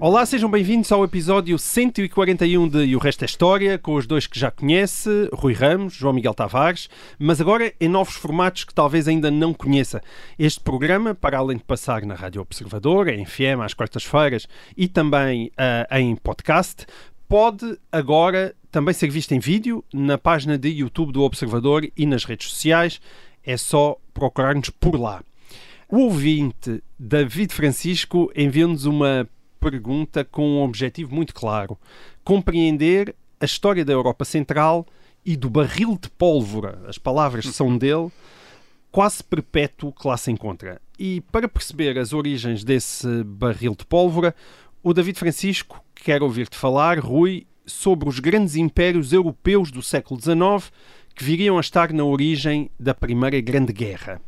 Olá, sejam bem-vindos ao episódio 141 de E o Resto é História, com os dois que já conhece, Rui Ramos, João Miguel Tavares, mas agora em novos formatos que talvez ainda não conheça. Este programa, para além de passar na Rádio Observador, em FM, às quartas-feiras e também ah, em podcast, pode agora também ser visto em vídeo na página de YouTube do Observador e nas redes sociais. É só procurar-nos por lá. O ouvinte David Francisco enviou-nos uma pergunta com um objetivo muito claro: compreender a história da Europa Central e do barril de pólvora, as palavras são dele, quase perpétuo que lá se encontra. E para perceber as origens desse barril de pólvora, o David Francisco quer ouvir-te falar, Rui, sobre os grandes impérios europeus do século XIX que viriam a estar na origem da Primeira Grande Guerra.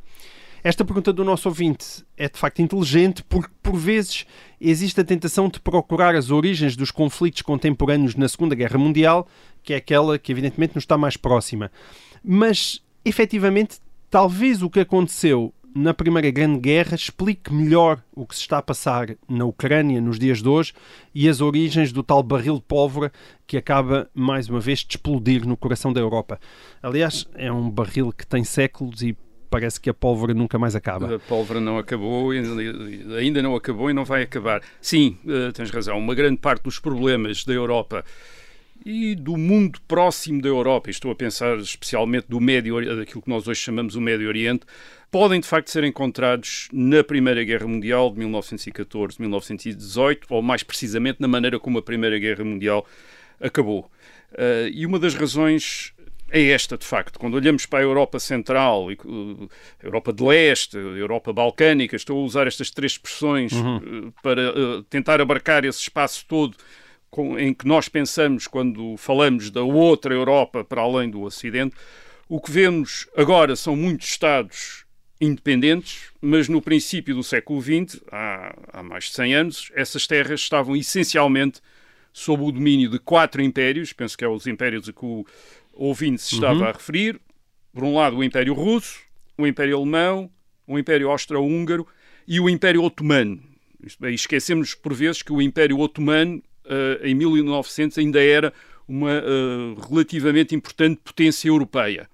Esta pergunta do nosso ouvinte é de facto inteligente porque, por vezes, existe a tentação de procurar as origens dos conflitos contemporâneos na Segunda Guerra Mundial, que é aquela que, evidentemente, nos está mais próxima. Mas, efetivamente, talvez o que aconteceu na Primeira Grande Guerra explique melhor o que se está a passar na Ucrânia nos dias de hoje e as origens do tal barril de pólvora que acaba, mais uma vez, de explodir no coração da Europa. Aliás, é um barril que tem séculos e parece que a pólvora nunca mais acaba. A pólvora não acabou, ainda não acabou e não vai acabar. Sim, eh, tens razão. Uma grande parte dos problemas da Europa e do mundo próximo da Europa, e estou a pensar especialmente do Médio daquilo que nós hoje chamamos o Médio Oriente, podem de facto ser encontrados na Primeira Guerra Mundial de 1914-1918, ou mais precisamente na maneira como a Primeira Guerra Mundial acabou. Eh, e uma das razões é esta, de facto. Quando olhamos para a Europa Central, e, uh, Europa de Leste, Europa Balcânica, estou a usar estas três expressões uh, para uh, tentar abarcar esse espaço todo em que nós pensamos quando falamos da outra Europa para além do Ocidente. O que vemos agora são muitos Estados independentes, mas no princípio do século XX, há, há mais de 100 anos, essas terras estavam essencialmente sob o domínio de quatro impérios, penso que é os impérios a que o ouvinte se estava a referir. Por um lado, o Império Russo, o Império Alemão, o Império Austro-Húngaro e o Império Otomano. Bem, esquecemos por vezes que o Império Otomano, eh, em 1900, ainda era uma eh, relativamente importante potência europeia.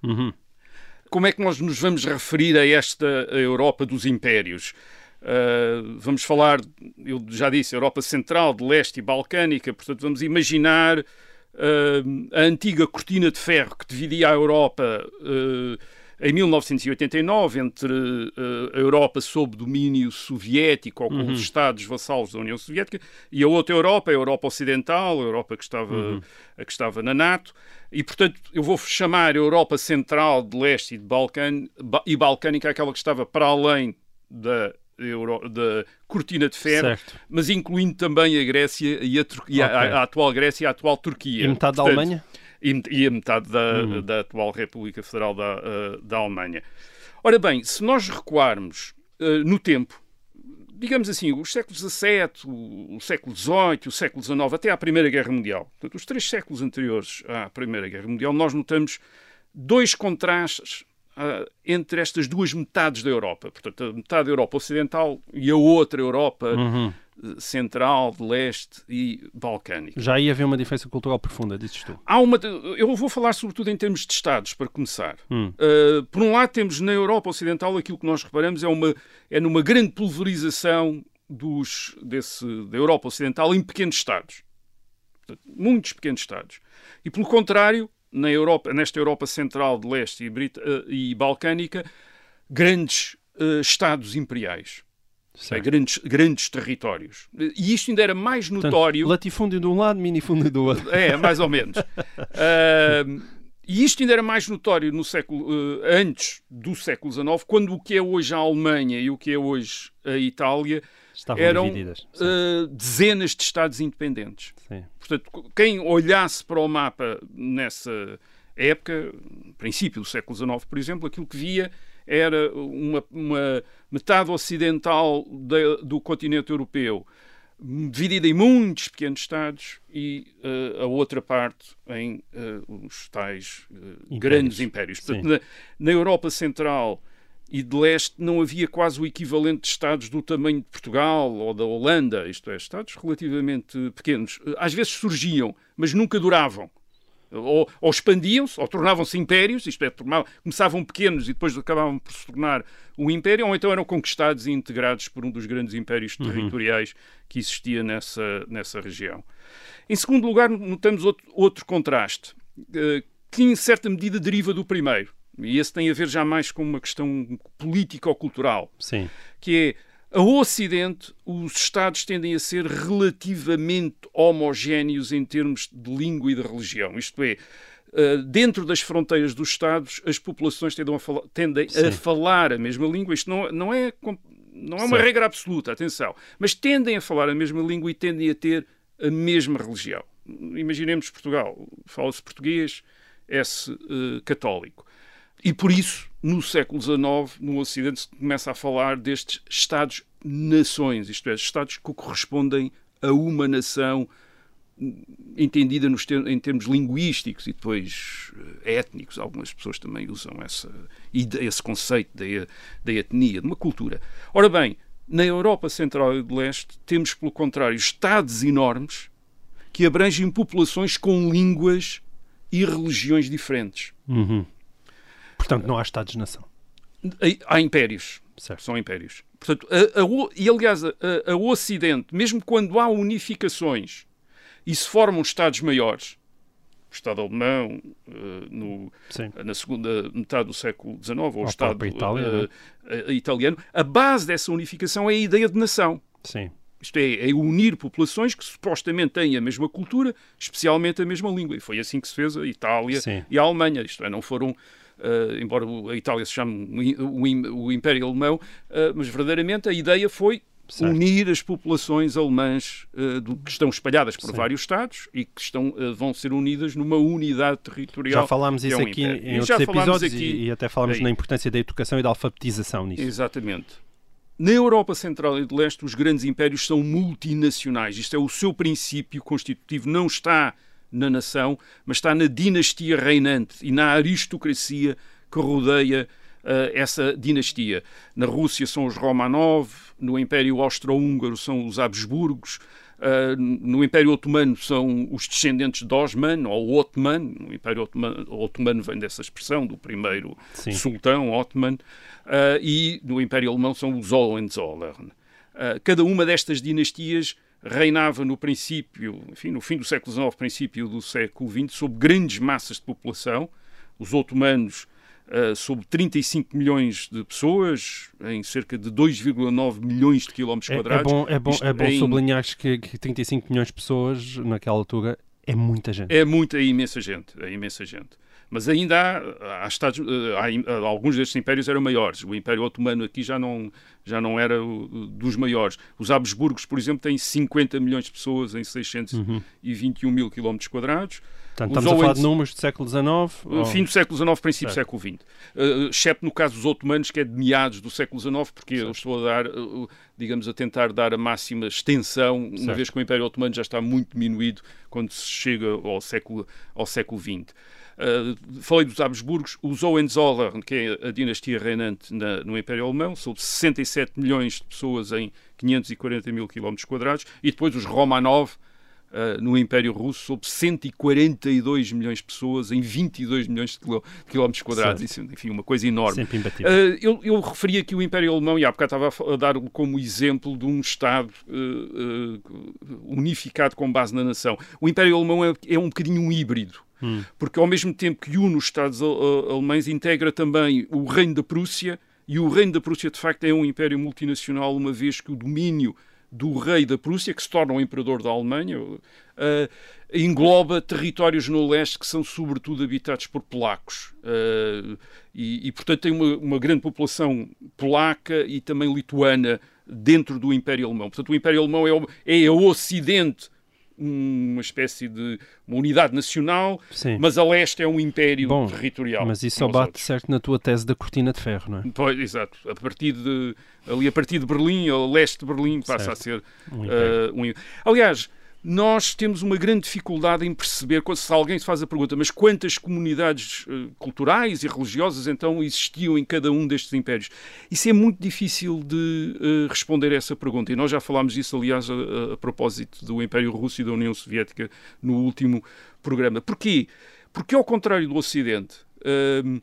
Como é que nós nos vamos referir a esta Europa dos impérios? Uh, vamos falar, eu já disse, Europa Central, de Leste e Balcânica, portanto, vamos imaginar uh, a antiga cortina de ferro que dividia a Europa uh, em 1989 entre a Europa sob domínio soviético ou com Uhum. os Estados vassalos da União Soviética e a outra Europa, a Europa Ocidental, a Europa que estava, Uhum. a que estava na NATO. E, portanto, eu vou chamar a Europa Central, de Leste e, de Balcân, e Balcânica aquela que estava para além da, Euro, da cortina de ferro, Certo. mas incluindo também a Grécia e a, Tur- e a- a- atual Grécia e a atual Turquia. E metade da Portanto, Alemanha? E, e a metade da, Uhum. da atual República Federal da, eh, da Alemanha. Ora bem, se nós recuarmos eh, no tempo, digamos assim, os séculos XVII, o, o século XVIII, o século XIX, até à Primeira Guerra Mundial, portanto, os três séculos anteriores à Primeira Guerra Mundial, nós notamos dois contrastes ah, entre estas duas metades da Europa. Portanto, a metade da Europa Ocidental e a outra Europa Uhum. Central, de Leste e Balcânica. Já ia haver uma diferença cultural profunda, dizes tu. Há uma. Eu vou falar sobretudo em termos de Estados, para começar. Hum. Uh, por um lado, temos na Europa Ocidental aquilo que nós reparamos é, uma, é numa grande pulverização dos, desse, da Europa Ocidental em pequenos Estados. Portanto, muitos pequenos Estados. E, pelo contrário, na Europa, nesta Europa Central, de Leste e, Brit- uh, e Balcânica, grandes uh, Estados imperiais. Certo. Grandes, grandes territórios. E isto ainda era mais Portanto, notório. latifúndio de um lado, minifúndio do outro. É, mais ou menos. Ahm, e isto ainda era mais notório no século, eh, antes do século XIX, quando o que é hoje a Alemanha e o que é hoje a Itália Estavam eram eh, dezenas de Estados independentes. sim. Portanto, quem olhasse para o mapa nessa, época, princípio do século XIX, por exemplo, aquilo que via era uma, uma metade ocidental de, do continente europeu dividida em muitos pequenos estados e uh, a outra parte em uh, os tais uh, impérios. grandes impérios. Portanto, na, na, Europa Central e de Leste não havia quase o equivalente de estados do tamanho de Portugal ou da Holanda, isto é, estados relativamente pequenos. Às vezes surgiam, mas nunca duravam. Ou, ou expandiam-se, ou tornavam-se impérios, isto é, começavam pequenos e depois acabavam por se tornar um império, ou então eram conquistados e integrados por um dos grandes impérios uhum. territoriais que existia nessa, nessa região. Em segundo lugar, notamos outro, outro contraste, uh, que em certa medida deriva do primeiro. E esse tem a ver já mais com uma questão política ou cultural. Sim. Que é ao Ocidente, os Estados tendem a ser relativamente homogéneos em termos de língua e de religião. Isto é, eh, dentro das fronteiras dos Estados, as populações tendem a falar, tendem a, falar a mesma língua. Isto não, não é, não é uma regra absoluta, atenção. Mas tendem a falar a mesma língua e tendem a ter a mesma religião. Imaginemos Portugal, fala-se português, é-se uh, católico. E por isso, no século XIX, no Ocidente, se começa a falar destes Estados-nações, isto é, Estados que correspondem a uma nação entendida nos ter, em termos linguísticos e depois eh, étnicos. Algumas pessoas também usam essa, esse conceito da, da etnia, de uma cultura. Ora bem, na Europa Central e do Leste, temos, pelo contrário, Estados enormes que abrangem populações com línguas e religiões diferentes. Uhum. Portanto, não há Estados-nação. Há impérios. Certo. São impérios. Portanto, a, a, e aliás, a, a Ocidente, mesmo quando há unificações e se formam Estados maiores, o Estado alemão uh, no, na segunda metade do século XIX, ou o Estado Itália, uh, italiano, a base dessa unificação é a ideia de nação. Sim. Isto é, é, unir populações que supostamente têm a mesma cultura, especialmente a mesma língua. E foi assim que se fez a Itália Sim. e a Alemanha. Isto é, não foram Uh, embora a Itália se chame o, o Império Alemão, uh, mas verdadeiramente a ideia foi Certo. unir as populações alemãs uh, do, que estão espalhadas por Sim. vários Estados e que estão, uh, vão ser unidas numa unidade territorial. Já falámos isso é um aqui império. em outros episódios aqui, e, e, até falámos na importância da educação e da alfabetização nisso. Exatamente. Na Europa Central e do Leste, os grandes impérios são multinacionais. Isto é o seu princípio constitutivo, não está na nação, mas está na dinastia reinante e na aristocracia que rodeia uh, essa dinastia. Na Rússia são os Romanov, no Império Austro-Húngaro são os Habsburgos, uh, no Império Otomano são os descendentes de Osman ou Otman. O Império Otomano, Otomano vem dessa expressão, do primeiro Sim. sultão Otman, uh, e no Império Alemão são os Hohenzollern. cada uma destas dinastias reinava no princípio, enfim, no fim do século XIX, princípio do século XX, sob grandes massas de população. Os otomanos uh, sob 35 milhões de pessoas, em cerca de 2,9 milhões de quilómetros quadrados. É, é bom, é bom, é bom em... sublinhar que, que 35 milhões de pessoas naquela altura é muita gente. É muita, é imensa gente, é imensa gente. Mas ainda há, há, estados, há, alguns destes impérios eram maiores. O Império Otomano aqui já não, já não era dos maiores. Os Habsburgos, por exemplo, têm 50 milhões de pessoas em 621 uhum. mil quilómetros quadrados. Portanto, estamos Owens, a falar de números do século XIX? Ou... Fim do século XIX, princípio do século XX. Uh, exceto no caso dos otomanos, que é de meados do século XIX, porque certo. eu estou a dar, uh, digamos, a tentar dar a máxima extensão, certo. uma vez que o Império Otomano já está muito diminuído quando se chega ao século, ao século XX. Uh, falei dos Habsburgos, os Hohenzollern, que é a dinastia reinante na, no Império Alemão, são 67 milhões de pessoas em 540 mil quilómetros quadrados, e depois os Romanov, Uh, no Império Russo sob 142 milhões de pessoas em 22 milhões de, quilómetros quadrados. Isso, enfim, uma coisa enorme. Sempre imbatível. Uh, eu, eu referi aqui o Império Alemão e há bocado estava a dar como exemplo de um Estado uh, unificado com base na nação. O Império Alemão é, é um bocadinho um híbrido. Hum. Porque ao mesmo tempo que une os Estados alemães, integra também o Reino da Prússia, e o Reino da Prússia, de facto, é um império multinacional, uma vez que o domínio do rei da Prússia, que se torna o imperador da Alemanha, uh, engloba territórios no leste que são sobretudo habitados por polacos. Uh, e, e, portanto, tem uma, uma, grande população polaca e também lituana dentro do Império Alemão. Portanto, o Império Alemão é é o ocidente uma espécie de uma unidade nacional, Sim. mas a leste é um império Bom, territorial. Mas isso só bate outros. certo na tua tese da cortina de ferro, não é? Pois, exato. A partir de ali a partir de Berlim, a leste de Berlim, passa Certo. a ser Um império. Uh, um- Aliás, nós temos uma grande dificuldade em perceber, se alguém se faz a pergunta, mas quantas comunidades uh, culturais e religiosas então existiam em cada um destes impérios? Isso é muito difícil de uh, responder a essa pergunta. E nós já falámos disso, aliás, a, a- propósito do Império Russo e da União Soviética no último programa. Porquê? Porque, ao contrário do Ocidente, um,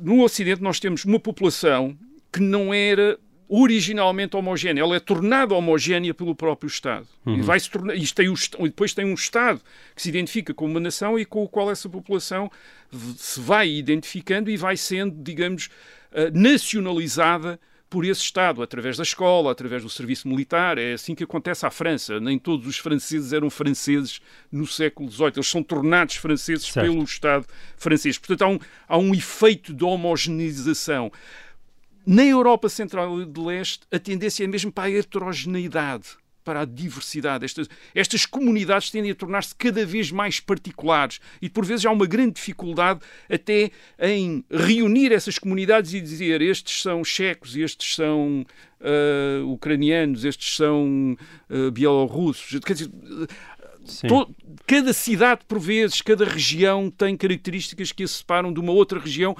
no Ocidente nós temos uma população que não era originalmente homogénea, ela é tornada homogénea pelo próprio Estado. E, vai -se tornar, tem o, depois tem um Estado que se identifica como uma nação e com o qual essa população se vai identificando e vai sendo, digamos, eh, nacionalizada por esse Estado, através da escola, através do serviço militar. É assim que acontece à França. Nem todos os franceses eram franceses no século XVIII. Eles são tornados franceses Certo. pelo Estado francês. Portanto, há um, há um efeito de homogeneização. Na Europa Central e de Leste, a tendência é mesmo para a heterogeneidade, para a diversidade. Estas, estas comunidades tendem a tornar-se cada vez mais particulares e, por vezes, há uma grande dificuldade até em reunir essas comunidades e dizer estes são checos, estes são ah, ucranianos, estes são ah, bielorrussos. Quer dizer, Sim. To- cada cidade, por vezes, cada região tem características que a separam de uma outra região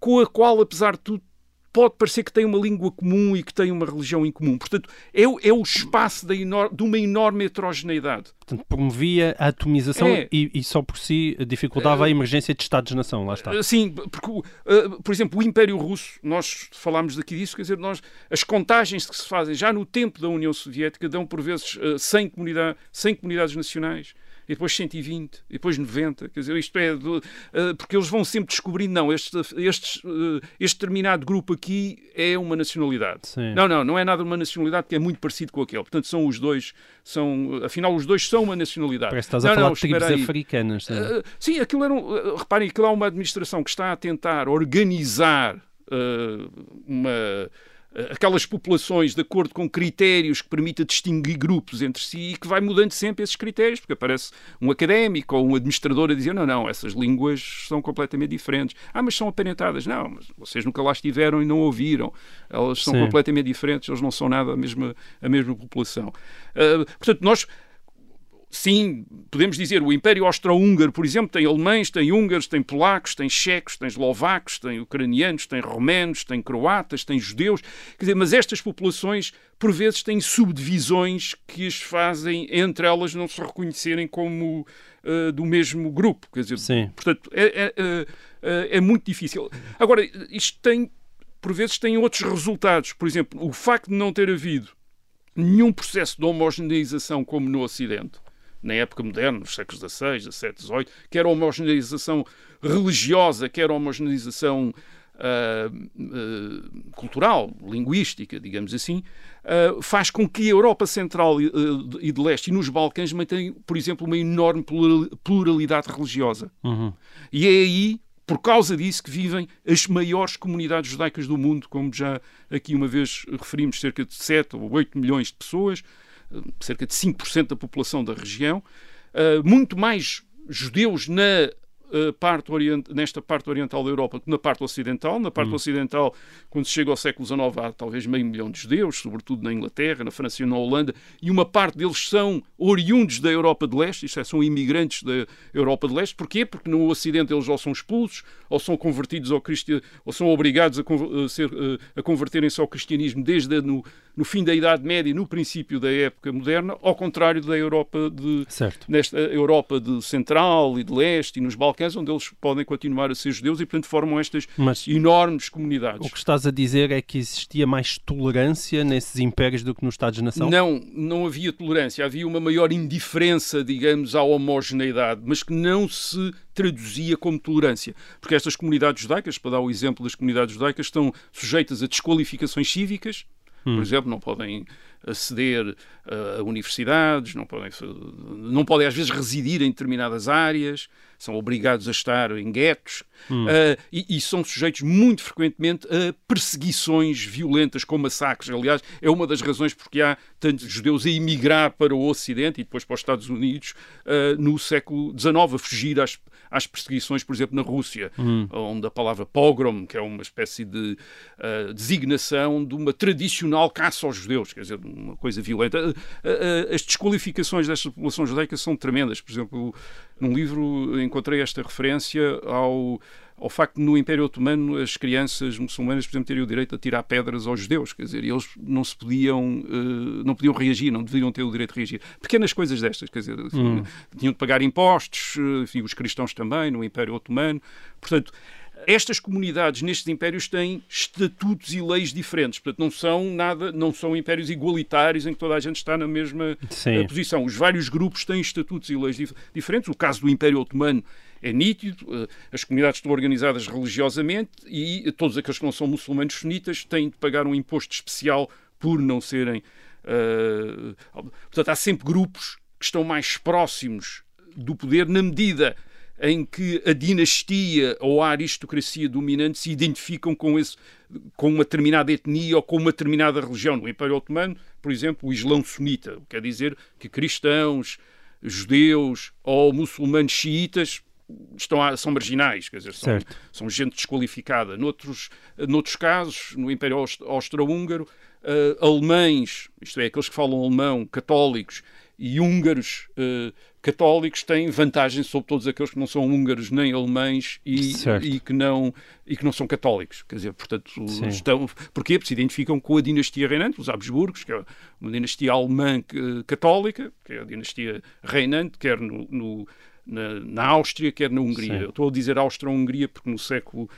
com a qual, apesar de tudo, pode parecer que tem uma língua comum e que tem uma religião em comum. Portanto, é, o- é o espaço enor- de uma enorme heterogeneidade. Portanto, promovia a atomização É. e, e só por si dificultava a emergência de Estados-nação. Lá está. Uh, Sim, porque, uh, por exemplo, o Império Russo, nós falámos daqui disso, quer dizer, nós, as contagens que se fazem já no tempo da União Soviética dão por vezes uh, 100, comunidade, 100 comunidades nacionais. E depois 120, e depois 90, quer dizer, isto é, do- uh, porque eles vão sempre descobrindo, não, este, este, uh, este determinado grupo aqui é uma nacionalidade. Sim. Não, não, não é nada uma nacionalidade que é muito parecido com aquele. Portanto, são os dois, são, afinal, os dois são uma nacionalidade. Parece que estás não, a falar não, de tribos aí. africanas. não é? Uh, sim, aquilo era um, reparem, aquilo é uma administração que está a tentar organizar uma, aquelas populações de acordo com critérios que permita distinguir grupos entre si e que vai mudando sempre esses critérios, porque aparece um académico ou um administrador a dizer não, não, essas línguas são completamente diferentes. Ah, mas são aparentadas. Não, mas vocês nunca lá estiveram e não ouviram. Elas são Sim. completamente diferentes, eles não são nada a mesma, a mesma população. Uh, portanto, nós Sim, podemos dizer, o Império Austro-Húngaro, por exemplo, tem alemães, tem húngaros, tem polacos, tem checos, tem eslovacos, tem ucranianos, tem romenos, tem croatas, tem judeus. Quer dizer, mas estas populações, por vezes, têm subdivisões que as fazem, entre elas, não se reconhecerem como uh, do mesmo grupo. Quer dizer, Sim. portanto, é, é, é, é muito difícil. Agora, isto tem, por vezes, tem outros resultados. Por exemplo, o facto de não ter havido nenhum processo de homogeneização como no Ocidente, na época moderna, nos séculos XVI, XVII, XVIII, quer a homogeneização religiosa, quer a homogeneização ah, ah, cultural, linguística, digamos assim, ah, faz com que a Europa Central e, ah, e de Leste e nos Balcãs mantenham, por exemplo, uma enorme plural- pluralidade religiosa. Uhum. E é aí, por causa disso, que vivem as maiores comunidades judaicas do mundo, como já aqui uma vez referimos, cerca de 7 ou 8 milhões de pessoas, eh, cerca de 5% da população da região, eh, muito mais judeus na parte orient... nesta parte oriental da Europa que na parte ocidental. Na parte ocidental, quando se chega ao século XIX, há talvez meio milhão de judeus, sobretudo na Inglaterra, na França e na Holanda, e uma parte deles são oriundos da Europa de Leste, isto é, são imigrantes da Europa de Leste. Porquê? Porque no Ocidente eles ou são expulsos, ou são convertidos ao cristianismo, ou são obrigados a, ser, eh, a converterem-se ao cristianismo desde no, no fim da Idade Média e no princípio da época moderna, ao contrário da Europa de, nesta Europa de Central e de Leste e nos Balcãs, onde eles podem continuar a ser judeus e, portanto, formam estas Mas enormes comunidades. o que estás a dizer é que existia mais tolerância nesses impérios do que nos Estados-nação? Não, não havia tolerância, havia uma maior indiferença, digamos, à homogeneidade, mas que não se traduzia como tolerância. Porque estas comunidades judaicas, para dar o exemplo das comunidades judaicas, estão sujeitas a desqualificações cívicas, por exemplo, não podem aceder a universidades, não podem, não podem às vezes residir em determinadas áreas, são obrigados a estar em guetos hum. uh, e, e, são sujeitos muito frequentemente a perseguições violentas com massacres. Aliás, é uma das razões porque há tantos judeus a emigrar para o Ocidente e depois para os Estados Unidos uh, no século XIX, a fugir às, às perseguições, por exemplo, na Rússia, hum. onde a palavra pogrom, que é uma espécie de uh, designação de uma tradicional caça aos judeus, quer dizer, uma coisa violenta. as desqualificações desta população judaica são tremendas. Por exemplo, num livro encontrei esta referência ao, ao facto de no Império Otomano as crianças muçulmanas, por exemplo, teriam o direito a tirar pedras aos judeus, quer dizer, eles não se podiam, uh, não podiam reagir, não deveriam ter o direito de reagir. Pequenas coisas destas, quer dizer, hum. tinham de pagar impostos, eh, enfim, os cristãos também, no Império Otomano. Portanto, estas comunidades nestes impérios têm estatutos e leis diferentes, portanto não são nada, não são impérios igualitários em que toda a gente está na mesma Sim. Eh, posição. Os vários grupos têm estatutos e leis dif diferentes. O caso do Império Otomano é nítido, eh, as comunidades estão organizadas religiosamente e todos aqueles que não são muçulmanos sunitas têm de pagar um imposto especial por não serem. Uh, portanto, há sempre grupos que estão mais próximos do poder na medida em que a dinastia ou a aristocracia dominante se identificam com, esse, com uma determinada etnia ou com uma determinada religião. No Império Otomano, por exemplo, o Islão sunita, quer dizer que cristãos, judeus ou muçulmanos xiitas estão a, são marginais, quer dizer, são, são gente desqualificada. Noutros, noutros casos, no Império Austro-Húngaro, uh, alemães, isto é, aqueles que falam alemão, católicos e húngaros uh, católicos têm vantagem sobre todos aqueles que não são húngaros nem alemães e, e, que, não, e que não são católicos. Quer dizer, portanto, Sim. estão. Porquê? Porque se identificam com a dinastia reinante, os Habsburgos, que é uma dinastia alemã católica, que é a dinastia reinante, quer no, no na, na, Áustria, quer na Hungria. Eu estou a dizer Áustria-Hungria porque no século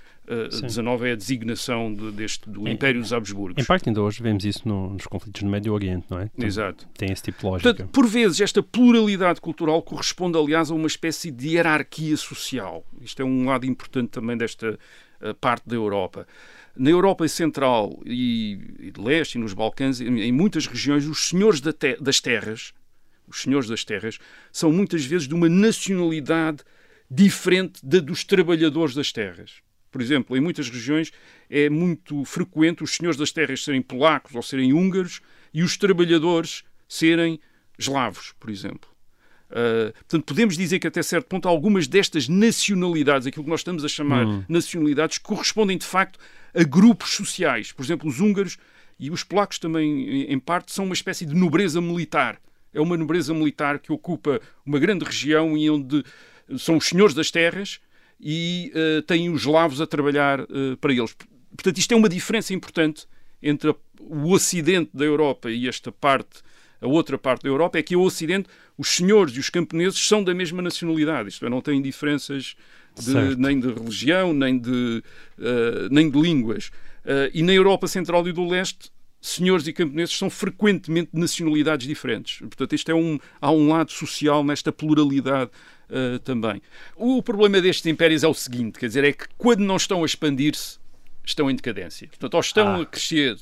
XIX uh, é a designação de, deste, do em, Império dos Habsburgos. Em parte ainda hoje vemos isso no, nos conflitos no Médio Oriente, não é? Então, Exato. Tem esse tipo de lógica. Portanto, por vezes esta pluralidade cultural corresponde, aliás, a uma espécie de hierarquia social. Isto é um lado importante também desta uh, parte da Europa. Na Europa Central e, e de Leste e nos Balcãs, em, em muitas regiões, os senhores da te das terras os senhores das terras, são muitas vezes de uma nacionalidade diferente da dos trabalhadores das terras. Por exemplo, em muitas regiões é muito frequente os senhores das terras serem polacos ou serem húngaros e os trabalhadores serem eslavos, por exemplo. Uh, portanto, podemos dizer que até certo ponto algumas destas nacionalidades, aquilo que nós estamos a chamar hum. nacionalidades, correspondem de facto a grupos sociais. Por exemplo, os húngaros e os polacos também, em parte, são uma espécie de nobreza militar. É uma nobreza militar que ocupa uma grande região e onde são os senhores das terras e uh, têm os eslavos a trabalhar uh, para eles. Portanto, isto é uma diferença importante entre o ocidente da Europa e esta parte, a outra parte da Europa, é que o ocidente, os senhores e os camponeses são da mesma nacionalidade, isto é, não têm diferenças de, nem de religião, nem de, uh, nem de línguas. e na Europa Central e do Leste senhores e camponeses são frequentemente de nacionalidades diferentes. Portanto, isto é um, há um lado social nesta pluralidade uh, também. O problema destes impérios é o seguinte, quer dizer, é que quando não estão a expandir-se, estão em decadência. Portanto, ou estão ah, a crescer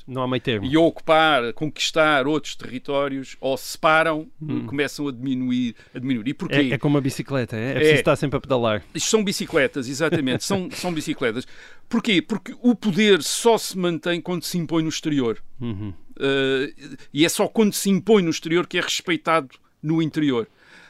e a ocupar, a conquistar outros territórios, ou se param hum. começam a diminuir. A diminuir. E porquê? É, é como uma bicicleta, é? é preciso é, estar sempre a pedalar. Isto são bicicletas, exatamente, são, são bicicletas. Porquê? Porque o poder só se mantém quando se impõe no exterior. Uhum. Uh, e é só quando se impõe no exterior que é respeitado no interior.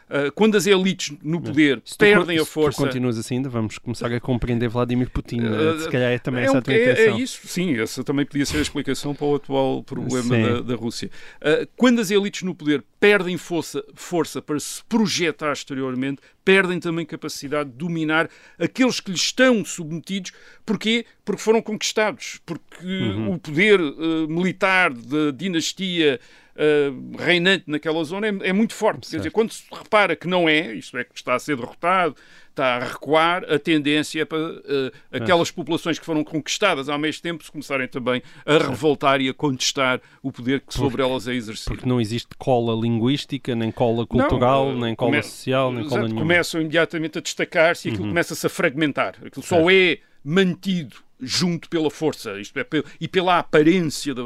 Uh, quando as elites no poder perdem tu, a força. Se continuas assim, vamos começar a compreender Vladimir Putin. Uh, se calhar é também é essa um, a tua é, é, isso, sim, essa também podia ser a explicação para o atual problema da, da, Rússia. Uh, quando as elites no poder perdem força, força para se projetar exteriormente, perdem também capacidade de dominar aqueles que lhes estão submetidos. Porquê? Porque foram conquistados. Porque uhum. o poder militar da dinastia uh, reinante naquela zona é, é muito forte. Certo. Quer dizer, quando se repara que não é, isto é, que está a ser derrotado, está a recuar, a tendência é para uh, aquelas populações que foram conquistadas ao mesmo tempo se começarem também a revoltar e a contestar o poder que sobre elas é exercido. Porque não existe cola linguística, nem cola cultural, não, nem cola social, nem cola nenhuma. Começam imediatamente a destacar-se e aquilo uhum. começa-se a fragmentar. Aquilo certo. só é mantido junto pela força, isto é, e pela aparência da,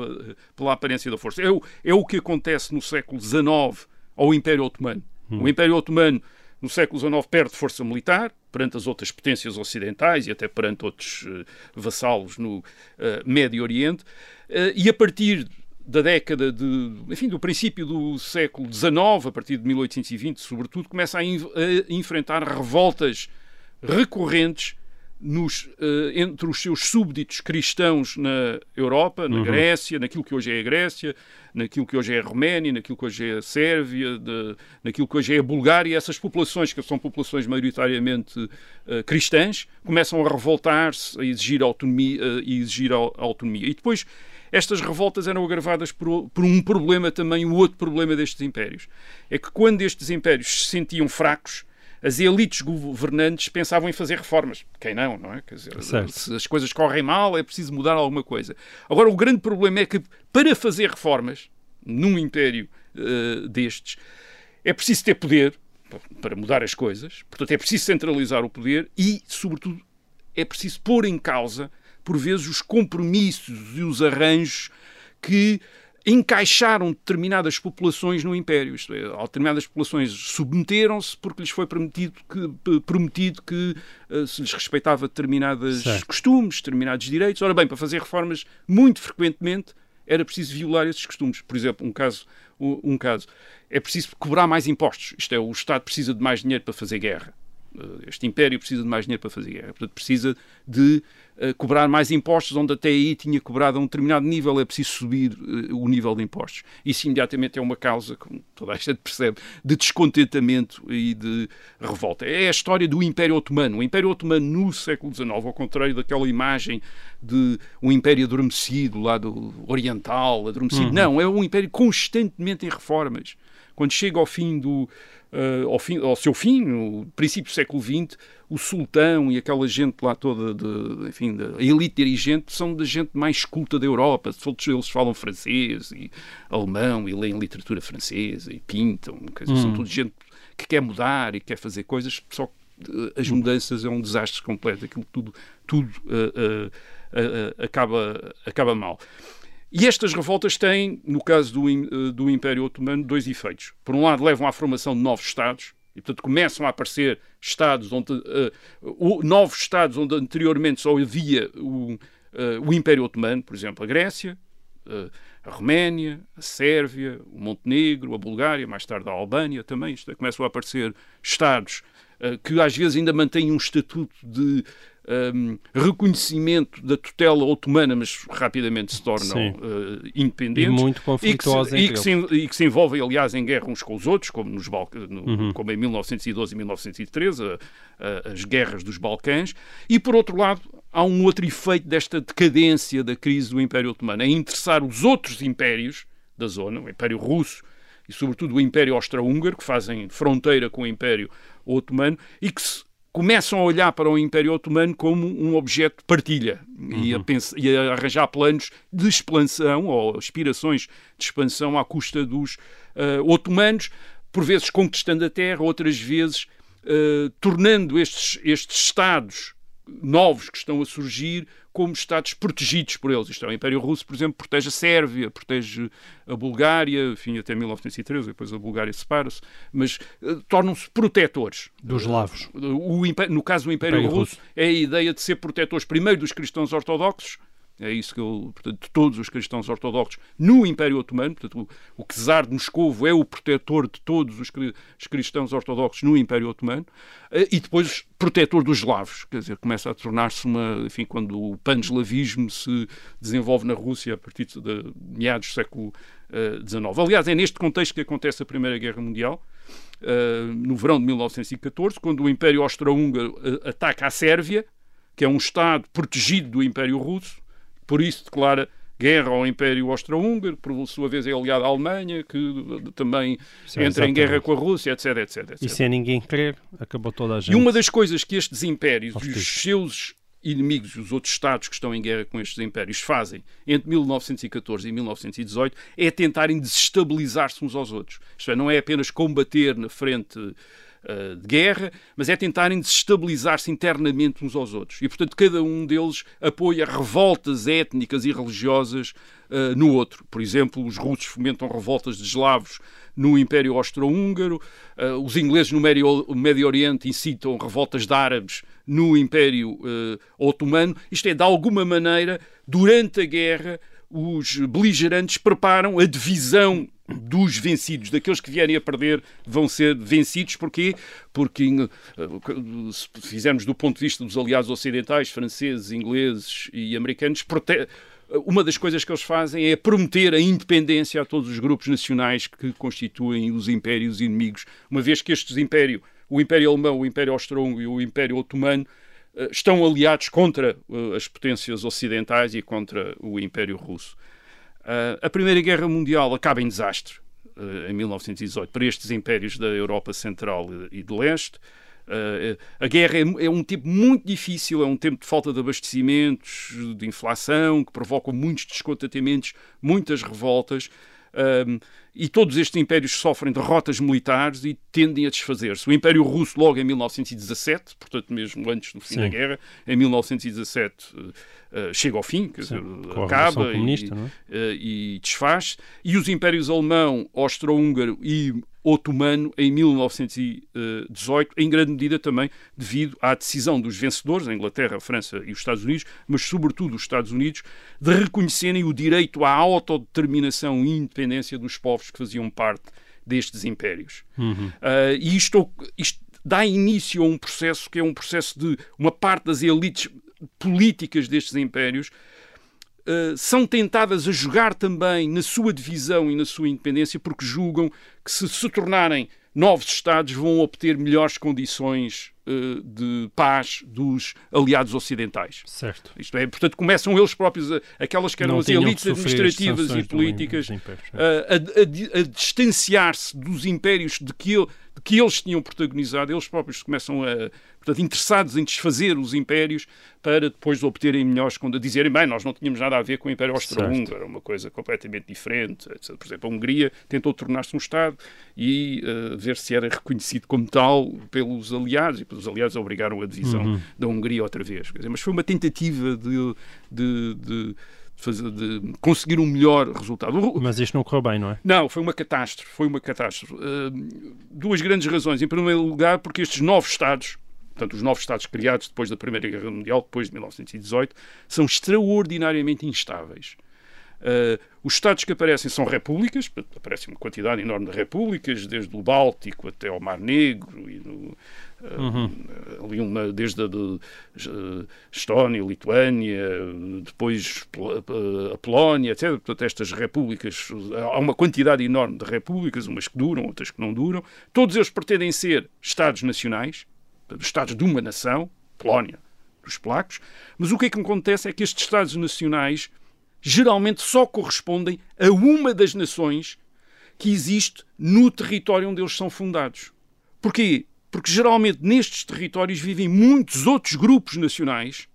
pela aparência da força. É o, é o que acontece no século XIX ao Império Otomano. Hum. O Império Otomano, no século XIX, perde força militar perante as outras potências ocidentais e até perante outros uh, vassalos no uh, Médio Oriente, uh, e a partir da década de, enfim, do princípio do século XIX, a partir de 1820, sobretudo, começa a, a enfrentar revoltas recorrentes nos, uh, entre os seus súbditos cristãos na Europa, na uhum. Grécia, naquilo que hoje é a Grécia, naquilo que hoje é a Roménia, naquilo que hoje é a Sérvia, de, naquilo que hoje é a Bulgária, essas populações, que são populações maioritariamente uh, cristãs, começam a revoltar-se, a exigir autonomia, uh, e exigir a, autonomia. E depois estas revoltas eram agravadas por, por, um problema também, o outro problema destes impérios. É que quando estes impérios se sentiam fracos, as elites governantes pensavam em fazer reformas. Quem não, não é? Quer dizer, certo. se as coisas correm mal, é preciso mudar alguma coisa. Agora, o grande problema é que para fazer reformas num império uh, destes, é preciso ter poder para mudar as coisas, portanto, é preciso centralizar o poder e, sobretudo, é preciso pôr em causa, por vezes, os compromissos e os arranjos que encaixaram determinadas populações no Império. Isto é, determinadas populações submeteram-se porque lhes foi prometido que, prometido que uh, se lhes respeitava determinados costumes, determinados direitos. Ora bem, para fazer reformas, muito frequentemente era preciso violar esses costumes. Por exemplo, um caso, um caso é preciso cobrar mais impostos. Isto é, o Estado precisa de mais dinheiro para fazer guerra. Eh, este império precisa de mais dinheiro para fazer guerra. Portanto, precisa de uh, cobrar mais impostos, onde até aí tinha cobrado a um determinado nível, é preciso subir uh, o nível de impostos. Isso imediatamente é uma causa, como toda a gente percebe, de descontentamento e de revolta. É a história do Império Otomano. O Império Otomano no século XIX, ao contrário daquela imagem de um império adormecido, lá do oriental, adormecido. Uhum. Não, é um império constantemente em reformas. Quando chega ao fim do, uh, ao, fim, ao, seu fim, no princípio do século XX, o sultão e aquela gente lá toda, de, enfim, da elite dirigente, são da gente mais culta da Europa. Todos eles falam francês e alemão e leem literatura francesa e pintam. Dizer, hum. São toda gente que quer mudar e quer fazer coisas, só que uh, as mudanças é um desastre completo. Aquilo tudo, tudo uh, acaba, acaba mal. E estas revoltas têm, no caso do, eh, do Império Otomano, dois efeitos. Por um lado, levam à formação de novos Estados, e portanto começam a aparecer Estados onde, uh, novos Estados onde anteriormente só havia o, uh, o Império Otomano, por exemplo, a Grécia, uh, a Roménia, a Sérvia, o Montenegro, a Bulgária, mais tarde a Albânia também. Isto é, começam a aparecer Estados que às vezes ainda mantêm um estatuto de um, reconhecimento da tutela otomana, mas rapidamente se tornam uh, independentes. E muito conflituosos e que, se, e, que se, e que se envolvem, aliás, em guerra uns com os outros, como, nos no, uhum. como em 1912 e 1913, a, a, as guerras dos Balcãs. E, por outro lado, há um outro efeito desta decadência da crise do Império Otomano, é interessar os outros impérios da zona, o Império Russo e, sobretudo, o Império Austro-Húngaro, que fazem fronteira com o Império Otomano e que se começam a olhar para o Império Otomano como um objeto de partilha uhum. e, a uhum. pensar, e, a arranjar planos de expansão ou aspirações de expansão à custa dos uh, otomanos, por vezes conquistando a terra, outras vezes uh, tornando estes, estes Estados novos que estão a surgir como Estados protegidos por eles. Isto é, o Império Russo, por exemplo, protege a Sérvia, protege a Bulgária, enfim, até 1913, depois a Bulgária separa-se, mas uh, tornam-se protetores. Dos eslavos. Uh, no caso do Império, Império Russo, Russo, é a ideia de ser protetores primeiro dos cristãos ortodoxos, é isso que eu, portanto, de todos os cristãos ortodoxos no Império Otomano, portanto, o, czar de Moscovo é o protetor de todos os, os cristãos ortodoxos no Império Otomano, eh, e depois protetor dos eslavos, quer dizer, começa a tornar-se uma, enfim, quando o pan-eslavismo se desenvolve na Rússia a partir de, meados do século XIX. Uh, Aliás, é neste contexto que acontece a Primeira Guerra Mundial, uh, no verão de 1914, quando o Império Austro-Húngaro ataca a Sérvia, que é um Estado protegido do Império Russo, por isso declara guerra ao Império Austro-Húngaro, por sua vez é aliado à Alemanha, que também Sim, entra exatamente. em guerra com a Rússia, etc, etc, etc. E sem ninguém querer, acabou toda a gente. E uma das coisas que estes impérios e os seus inimigos, os outros Estados que estão em guerra com estes impérios, fazem entre 1914 e 1918 é tentarem desestabilizar-se uns aos outros. Isto é, não é apenas combater na frente uh, de guerra, mas é tentarem desestabilizar-se internamente uns aos outros. E, portanto, cada um deles apoia revoltas étnicas e religiosas uh, no outro. Por exemplo, os russos fomentam revoltas de eslavos no Império Austro-Húngaro, uh, os ingleses no Médio, Médio, Oriente incitam revoltas de árabes no Império Otomano. Isto é, de alguma maneira, durante a guerra, os beligerantes preparam a divisão dos vencidos, daqueles que vierem a perder, vão ser vencidos. Porquê? Porque, eh, se fizermos do ponto de vista dos aliados ocidentais, franceses, ingleses e americanos, uma das coisas que eles fazem é prometer a independência a todos os grupos nacionais que constituem os impérios inimigos, uma vez que estes impérios, o Império Alemão, o Império Austro-Húngaro e o Império Otomano, eh, estão aliados contra eh, as potências ocidentais e contra o Império Russo. Eh, a Primeira Guerra Mundial acaba em desastre em 1918 para estes impérios da Europa Central e de Leste. a guerra é, é, um tempo muito difícil, é um tempo de falta de abastecimentos, de inflação, que provoca muitos descontentamentos, muitas revoltas. Um, e todos estes impérios sofrem derrotas militares e tendem a desfazer-se. O Império Russo, logo em 1917, portanto, mesmo antes do fim Sim. da guerra, em 1917 uh, uh, chega ao fim, quer dizer, acaba e, é? uh, e desfaz. E os impérios alemão, austro-húngaro e otomano em 1918, em grande medida também devido à decisão dos vencedores, a Inglaterra, a França e os Estados Unidos, mas sobretudo os Estados Unidos, de reconhecerem o direito à autodeterminação e independência dos povos que faziam parte destes impérios. Uhum. Uh, e isto, isto dá início a um processo que é um processo de uma parte das elites políticas destes impérios Uh, são tentadas a jogar também na sua divisão e na sua independência porque julgam que se se tornarem novos Estados vão obter melhores condições de paz dos aliados ocidentais. Certo. Isto é, portanto, começam eles próprios, a, aquelas que eram Não as elites administrativas e políticas, impérios, uh, a, a, a distanciar-se dos impérios de que, de que eles tinham protagonizado. Eles próprios começam a portanto, interessados em desfazer os impérios para depois obterem melhores, quando dizerem, bem, nós não tínhamos nada a ver com o Império Austro-Húngaro, era uma coisa completamente diferente. Por exemplo, a Hungria tentou tornar-se um Estado e uh, ver se era reconhecido como tal pelos aliados, e pelos aliados obrigaram a divisão uhum. da Hungria outra vez. Dizer, mas foi uma tentativa de, de, de fazer, de conseguir um melhor resultado. Mas isto não correu bem, não é? Não, foi uma catástrofe. Foi uma catástrofe. Uh, duas grandes razões. Em primeiro lugar, porque estes novos Estados, portanto, os novos Estados criados depois da Primeira Guerra Mundial, depois de 1918, são extraordinariamente instáveis. Uh, os Estados que aparecem são repúblicas, aparece uma quantidade enorme de repúblicas, desde o Báltico até ao Mar Negro, e no, uh, uhum. ali uma, desde a de, uh, Estónia, Lituânia, depois a Polónia, etc. Portanto, estas repúblicas, há uma quantidade enorme de repúblicas, umas que duram, outras que não duram. Todos eles pretendem ser Estados nacionais, Estados de uma nação, Polónia, dos polacos, mas o que é que acontece é que estes Estados nacionais geralmente só correspondem a uma das nações que existe no território onde eles são fundados. Porquê? Porque geralmente nestes territórios vivem muitos outros grupos nacionais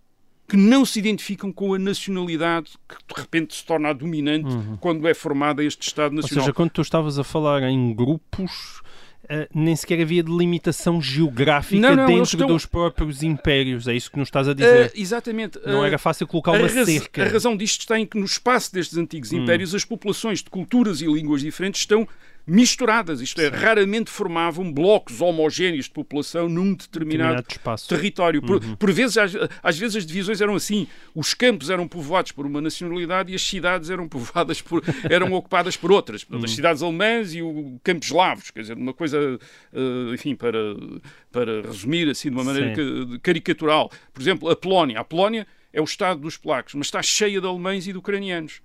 que não se identificam com a nacionalidade que de repente se torna a dominante uhum. quando é formada este Estado Nacional. Ou seja, quando tu estavas a falar em grupos, Uh, nem sequer havia delimitação geográfica não, não, dentro estão... dos próprios impérios. É isso que nos estás a dizer. Uh, exatamente. Não uh, era fácil colocar uma raz... cerca. A razão disto está em que no espaço destes antigos hum. impérios as populações de culturas e línguas diferentes estão misturadas, isto é, Sim. raramente formavam blocos homogéneos de população num determinado, determinado território. Por, uhum. por, vezes, às, às, vezes as divisões eram assim, os campos eram povoados por uma nacionalidade e as cidades eram povoadas por, eram ocupadas por outras, uhum. as cidades alemãs e o campos eslavos, quer dizer, uma coisa, uh, enfim, para, para resumir assim de uma maneira Sim. caricatural. Por exemplo, a Polónia. A Polónia é o estado dos polacos, mas está cheia de alemães e de ucranianos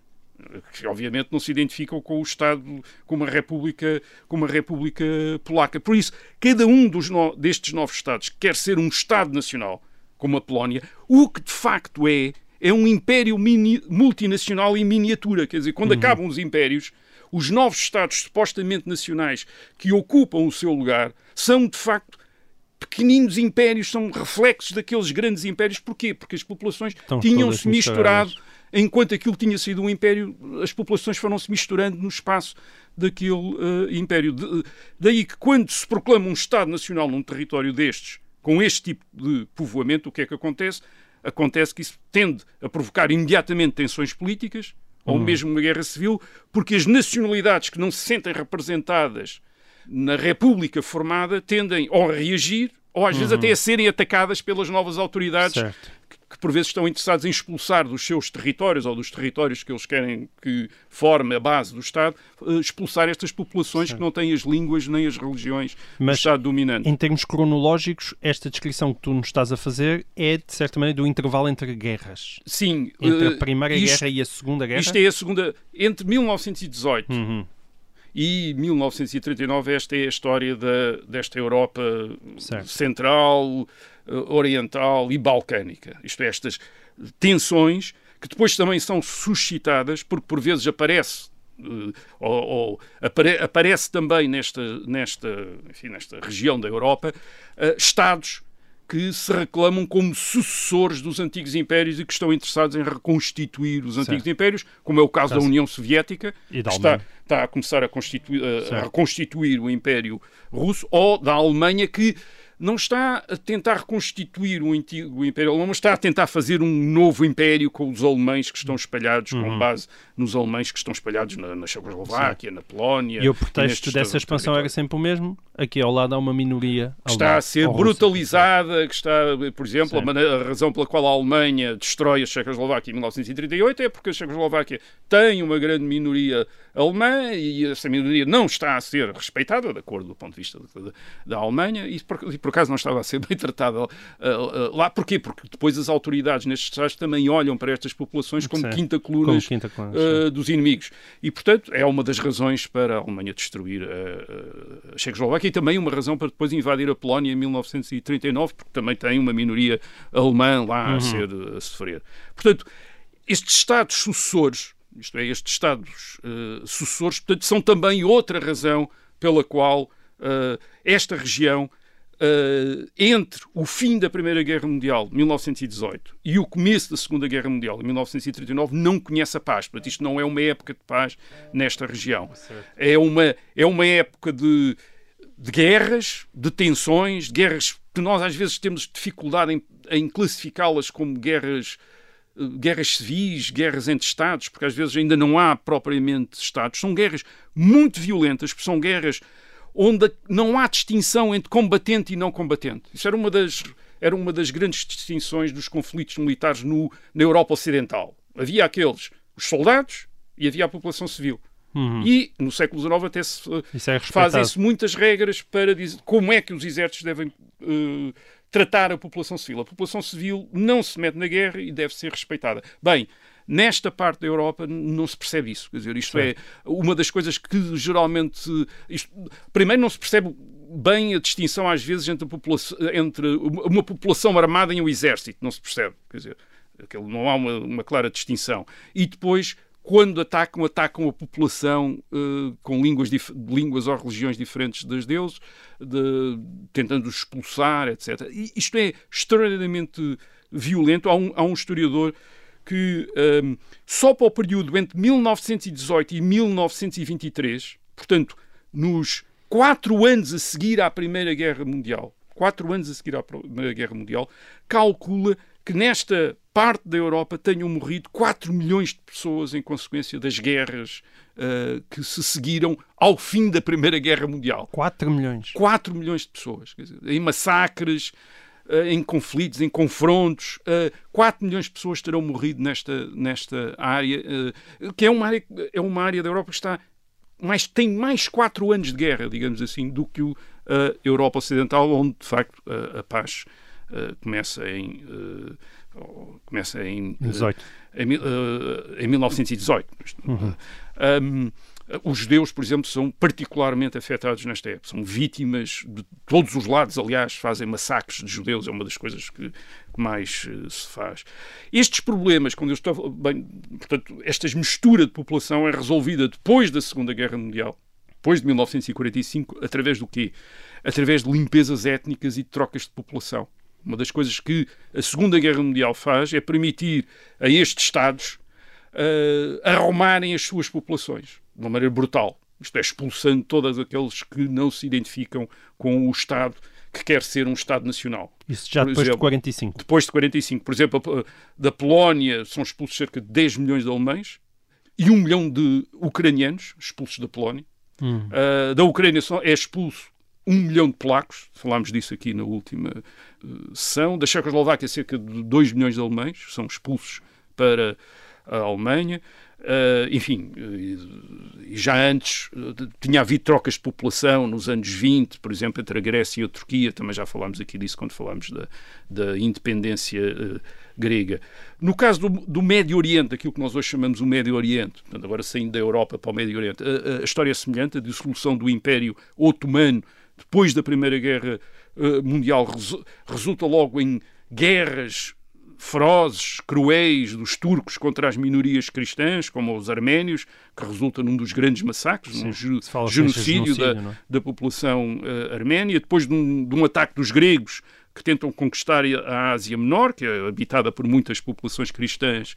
que obviamente não se identificam com o Estado, com uma República, com uma República Polaca. Por isso, cada um dos no, destes novos Estados quer ser um Estado nacional, como a Polónia, o que de facto é, é um império mini, multinacional em miniatura. Quer dizer, quando uhum. acabam os impérios, os novos Estados supostamente nacionais que ocupam o seu lugar são, de facto, pequeninos impérios são reflexos daqueles grandes impérios. Porquê? Porque as populações tinham-se todas misturadas. Enquanto aquilo tinha sido um império, as populações foram-se misturando no espaço daquele eh, império. De- daí que quando se proclama um Estado Nacional num território destes, com este tipo de povoamento, o que é que acontece? Acontece que isso tende a provocar imediatamente tensões políticas, ou mesmo uma guerra civil, porque as nacionalidades que não se sentem representadas na República formada tendem ou a reagir ou às vezes até a serem atacadas pelas novas autoridades Certo. Que, por vezes estão interessados em expulsar dos seus territórios ou dos territórios que eles querem que forme a base do Estado, eh, expulsar estas populações que não têm as línguas nem as religiões do Mas Estado dominante. Em termos cronológicos, esta descrição que tu nos estás a fazer é, de certa maneira, do intervalo entre guerras. Sim, Entre eh, a Primeira isto, Guerra e a Segunda Guerra. isto é a segunda. Entre 1918 Uhum. e 1939, esta é a história da, desta Europa Certo. central, eh, oriental e balcânica. Isto é, estas tensões que depois também são suscitadas, porque por vezes aparece. eh, ou, ou apare- aparece também nesta, nesta, enfim, nesta região da Europa eh, Estados que se reclamam como sucessores dos antigos impérios e que estão interessados em reconstituir os antigos impérios, como é o caso da União Soviética, da que está, está a começar a, a- reconstituir o Império Russo, ou da Alemanha, que não está a tentar reconstituir o antigo Império Alemão, mas está a tentar fazer um novo império com os alemães que estão espalhados, Uhum. com base nos alemães que estão espalhados na, na Checoslováquia, na Polónia. E o pretexto dessa expansão era territórios sempre o mesmo. Aqui ao lado há uma minoria. que está a ser brutalizada, que está, por exemplo, a, maneira- a razão pela qual a Alemanha destrói a Checoslováquia em 1938 é porque a Checoslováquia tem uma grande minoria alemã e essa minoria não está a ser respeitada, de acordo do ponto de vista da, da Alemanha, e por, e por acaso não estava a ser bem tratada ah, ah, lá. Porquê? Porque depois as autoridades nestes estados também olham para estas populações como Sim. quinta Como coluna quinta uh, dos inimigos. E, portanto, é uma das razões para a Alemanha destruir a, a Checoslováquia e também uma razão para depois invadir a Polónia em 1939, porque também tem uma minoria alemã lá a, ser, a sofrer. Portanto, estes Estados sucessores, isto é, estes Estados uh, sucessores, portanto, são também outra razão pela qual uh, esta região Uh, entre o fim da Primeira Guerra Mundial, 1918, e o começo da Segunda Guerra Mundial, em 1939, não conhece a paz. Portanto, isto não é uma época de paz nesta região. É uma, é uma época de, de guerras, de tensões, de guerras que nós às vezes temos dificuldade em, em classificá-las como guerras eh, guerras civis, guerras entre Estados, porque às vezes ainda não há propriamente Estados. São guerras muito violentas, porque são guerras onde não há distinção entre combatente e não combatente. Isso era uma das, era uma das grandes distinções dos conflitos militares no, na Europa Ocidental. Havia aqueles, os soldados, e havia a população civil. Uhum. E no século XIX até se é fazem-se muitas regras para dizer como é que os exércitos devem eh, tratar a população civil. A população civil não se mete na guerra e deve ser respeitada. Bem, nesta parte da Europa não se percebe isso. Quer dizer, isto é uma das coisas que geralmente. Isto, primeiro, não se percebe bem a distinção, às vezes, entre, a população, entre uma população armada e um exército. Não se percebe. Quer dizer, não há uma, uma clara distinção. E depois. Quando atacam, atacam a população eh, com línguas, línguas ou religiões diferentes das deuses, de- tentando expulsar, etc. E isto é extraordinariamente violento. Há um, há um historiador que ehm, só para o período entre 1918 e 1923, portanto, nos quatro anos a seguir à Primeira Guerra Mundial, quatro anos a seguir à Primeira Guerra Mundial, calcula que nesta parte da Europa tenham morrido 4 milhões de pessoas em consequência das guerras eh, que se seguiram ao fim da Primeira Guerra Mundial. 4 milhões. 4 milhões de pessoas, quer dizer, em massacres, em conflitos, em confrontos. eh, 4 milhões de pessoas terão morrido nesta, nesta área, eh, que é uma área, é uma área da Europa que está mais, tem mais 4 anos de guerra, digamos assim, do que o, a Europa Ocidental, onde de facto a, a paz eh, começa em. eh, começa em, eh, 18. em, eh, em 1918. Uhum. Um, os judeus, por exemplo, são particularmente afetados nesta época. São vítimas de todos os lados, aliás, fazem massacres de judeus, é uma das coisas que, mais eh, se faz. Estes problemas, quando eu estou. Bem, portanto, esta mistura de população é resolvida depois da Segunda Guerra Mundial. depois de 1945, através do quê? Através de limpezas étnicas e de trocas de população. Uma das coisas que a Segunda Guerra Mundial faz é permitir a estes Estados uh, arrumarem as suas populações de uma maneira brutal. Isto é, expulsando todos aqueles que não se identificam com o Estado que quer ser um Estado nacional. Isso já Por depois exemplo, de 45. Depois de 45. Por exemplo, da Polónia são expulsos cerca de 10 milhões de alemães e 1 milhão de ucranianos expulsos da Polónia. Hum. Uh, da Ucrânia é expulso 1 milhão de polacos, falámos disso aqui na última uh, sessão. Da Checoslováquia, cerca de 2 milhões de alemães são expulsos para a Alemanha. Uh, enfim, uh, e já antes uh, tinha havido trocas de população nos anos 20, por exemplo, entre a Grécia e a Turquia, também já falámos aqui disso quando falámos da, da independência uh, grega. No caso do, do Médio Oriente, aquilo que nós hoje chamamos o Médio Oriente, portanto, agora saindo da Europa para o Médio Oriente, a, a história é semelhante, a dissolução do Império Otomano depois da Primeira Guerra Mundial resu- resulta logo em guerras ferozes, cruéis dos turcos contra as minorias cristãs, como os arménios, que resulta num dos grandes massacres, Sim, num genocídio, da, genocídio, não é? da população eh, arménia, depois de um, de um ataque dos gregos que tentam conquistar a Ásia Menor, que é habitada por muitas populações cristãs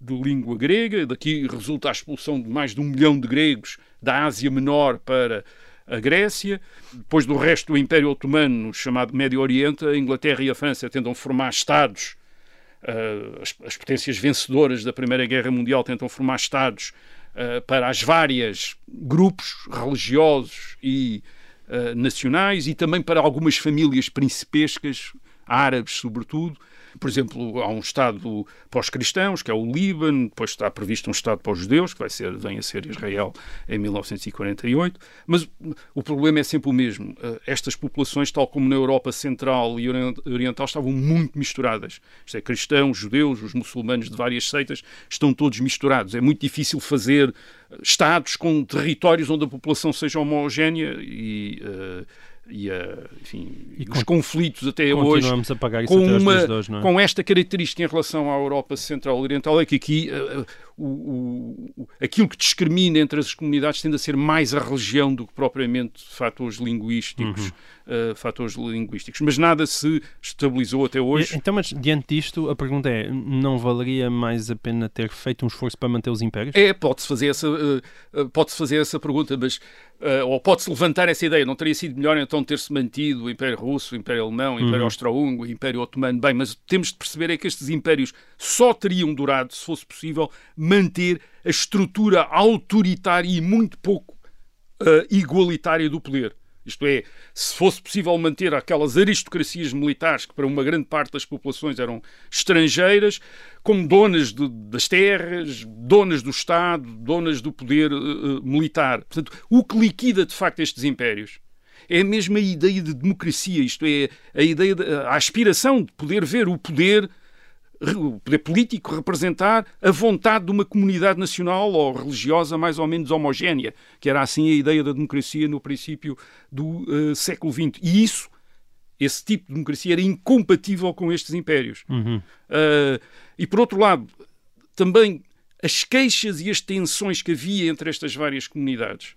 de língua grega. Daqui resulta a expulsão de mais de um milhão de gregos da Ásia Menor para a Grécia. Depois do resto do Império Otomano, chamado Médio Oriente, a Inglaterra e a França tentam formar Estados Uh, as, as potências vencedoras da Primeira Guerra Mundial tentam formar Estados uh, para as várias grupos religiosos e uh, nacionais e também para algumas famílias principescas, árabes sobretudo. Por exemplo, há um Estado para os cristãos, que é o Líbano, depois está previsto um Estado para os judeus, que vai ser, vem a ser Israel em 1948. Mas o problema é sempre o mesmo. Uh, Estas populações, tal como na Europa Central e Orien- Oriental, estavam muito misturadas. Isto é, cristãos, judeus, os muçulmanos de várias seitas, estão todos misturados. É muito difícil fazer uh, Estados com territórios onde a população seja homogénea e. uh, e, uh, enfim, E os con- conflitos até hoje a pagar isso com, até uma, hoje, é? com esta característica em relação à Europa Central e Oriental é que aqui uh, uh, o, o- aquilo que discrimina entre as comunidades tende a ser mais a religião do que propriamente fatores linguísticos, Uhum. uh, fatores linguísticos. Mas nada se estabilizou até hoje. Então, mas diante disto, a pergunta é: não valeria mais a pena ter feito um esforço para manter os impérios? É, pode-se fazer essa, uh, pode-se fazer essa pergunta, mas uh, ou pode-se levantar essa ideia. Não teria sido melhor então ter-se mantido o Império Russo, o Império Alemão, o Império Uhum. Austro-Húngaro, o Império Otomano? Bem, mas temos de perceber é que estes impérios só teriam durado, se fosse possível, manter a estrutura autoritária e muito pouco uh, igualitária do poder. Isto é, se fosse possível manter aquelas aristocracias militares que para uma grande parte das populações eram estrangeiras, como donas de- das terras, donas do Estado, donas do poder eh, militar. Portanto, o que liquida de facto estes impérios é a mesma ideia de democracia, isto é, a ideia, de, a aspiração de poder ver o poder o poder político representar a vontade de uma comunidade nacional ou religiosa mais ou menos homogénea, que era assim a ideia da democracia no princípio do eh, século XX. E isso, esse tipo de democracia, era incompatível com estes impérios. Uhum. Uh, e por outro lado, também as queixas e as tensões que havia entre estas várias comunidades,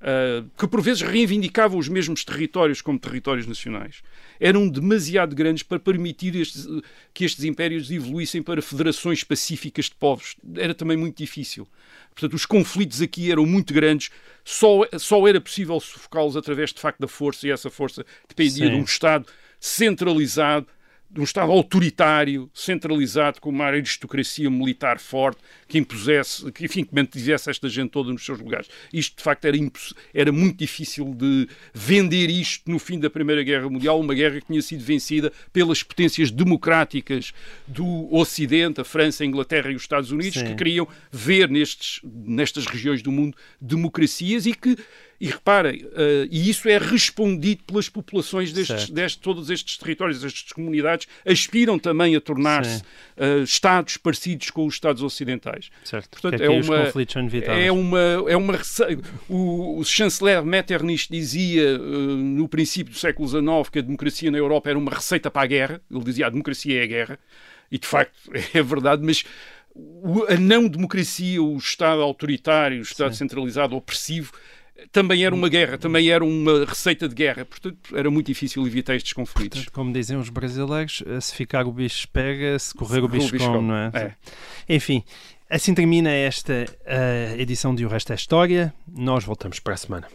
uh, que por vezes reivindicavam os mesmos territórios como territórios nacionais, eram demasiado grandes para permitir estes- que estes impérios evoluíssem para federações pacíficas de povos. Era também muito difícil. Portanto, os conflitos aqui eram muito grandes, só, só era possível sufocá-los através de facto da força, e essa força dependia Sim. de um Estado centralizado, de um Estado autoritário, centralizado, com uma aristocracia militar forte, que impusesse, que, enfim, que mantivesse esta gente toda nos seus lugares. Isto, de facto, era, era muito difícil de vender isto no fim da Primeira Guerra Mundial, uma guerra que tinha sido vencida pelas potências democráticas do Ocidente, a França, a Inglaterra e os Estados Unidos, Sim. que queriam ver nestes, nestas regiões do mundo democracias e que e reparem, eh, e isso é respondido pelas populações destes, destes todos estes territórios, estas comunidades, aspiram também a tornar-se Sim. eh, Estados parecidos com os Estados ocidentais. Certo. Portanto, é os uma- conflitos são inevitáveis. É uma, é uma o, o chanceler Metternich dizia eh, no princípio do século XIX que a democracia na Europa era uma receita para a guerra. Ele dizia a democracia é a guerra. E de facto é verdade, mas a não democracia, o Estado autoritário, o Estado centralizado, opressivo, também era uma guerra, também era uma receita de guerra. Portanto, era muito difícil evitar estes conflitos. Portanto, como dizem os brasileiros, eh, se ficar o bicho pega, se correr Se o bicho, come, não é? É. Enfim, assim termina esta eh, edição de O Resto é História. Nós voltamos para a semana.